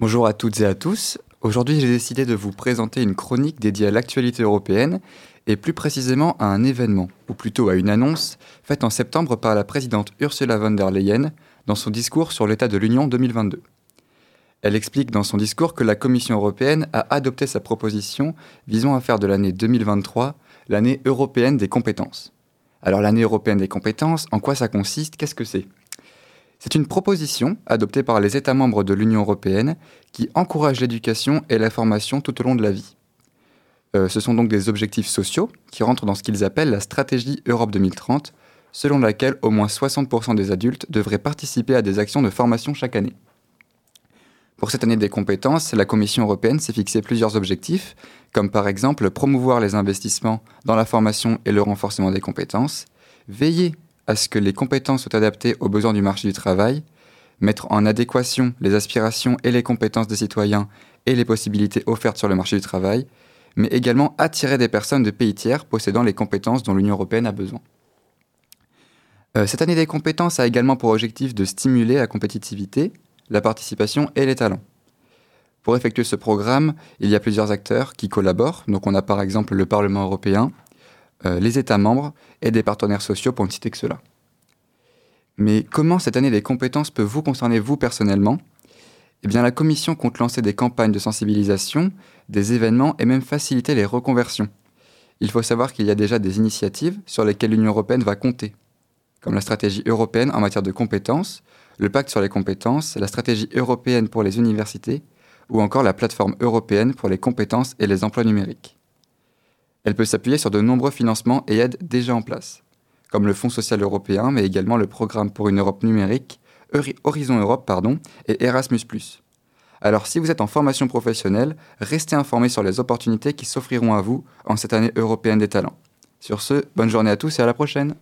Bonjour à toutes et à tous. Aujourd'hui, j'ai décidé de vous présenter une chronique dédiée à l'actualité européenne et plus précisément à un événement, ou plutôt à une annonce, faite en septembre par la présidente Ursula von der Leyen dans son discours sur l'état de l'Union 2022. Elle explique dans son discours que la Commission européenne a adopté sa proposition visant à faire de l'année 2023 l'année européenne des compétences. Alors l'année européenne des compétences, en quoi ça consiste? Qu'est-ce que c'est? C'est une proposition adoptée par les États membres de l'Union européenne qui encourage l'éducation et la formation tout au long de la vie. Euh, ce sont donc des objectifs sociaux qui rentrent dans ce qu'ils appellent la stratégie Europe 2030, selon laquelle au moins 60% des adultes devraient participer à des actions de formation chaque année. Pour cette année des compétences, la Commission européenne s'est fixé plusieurs objectifs, comme par exemple promouvoir les investissements dans la formation et le renforcement des compétences, veiller à ce que les compétences soient adaptées aux besoins du marché du travail, mettre en adéquation les aspirations et les compétences des citoyens et les possibilités offertes sur le marché du travail, mais également attirer des personnes de pays tiers possédant les compétences dont l'Union européenne a besoin. Euh, cette année des compétences a également pour objectif de stimuler la compétitivité, la participation et les talents. Pour effectuer ce programme, il y a plusieurs acteurs qui collaborent. Donc on a par exemple le Parlement européen, les États membres et des partenaires sociaux pour ne citer que cela. Mais comment cette année des compétences peut vous concerner vous personnellement? Eh bien la Commission compte lancer des campagnes de sensibilisation, des événements et même faciliter les reconversions. Il faut savoir qu'il y a déjà des initiatives sur lesquelles l'Union européenne va compter, comme la stratégie européenne en matière de compétences, le pacte sur les compétences, la stratégie européenne pour les universités ou encore la plateforme européenne pour les compétences et les emplois numériques. Elle peut s'appuyer sur de nombreux financements et aides déjà en place, comme le Fonds social européen, mais également le Programme pour une Europe numérique, Horizon Europe pardon, et Erasmus ⁇ alors si vous êtes en formation professionnelle, restez informés sur les opportunités qui s'offriront à vous en cette année européenne des talents. Sur ce, bonne journée à tous et à la prochaine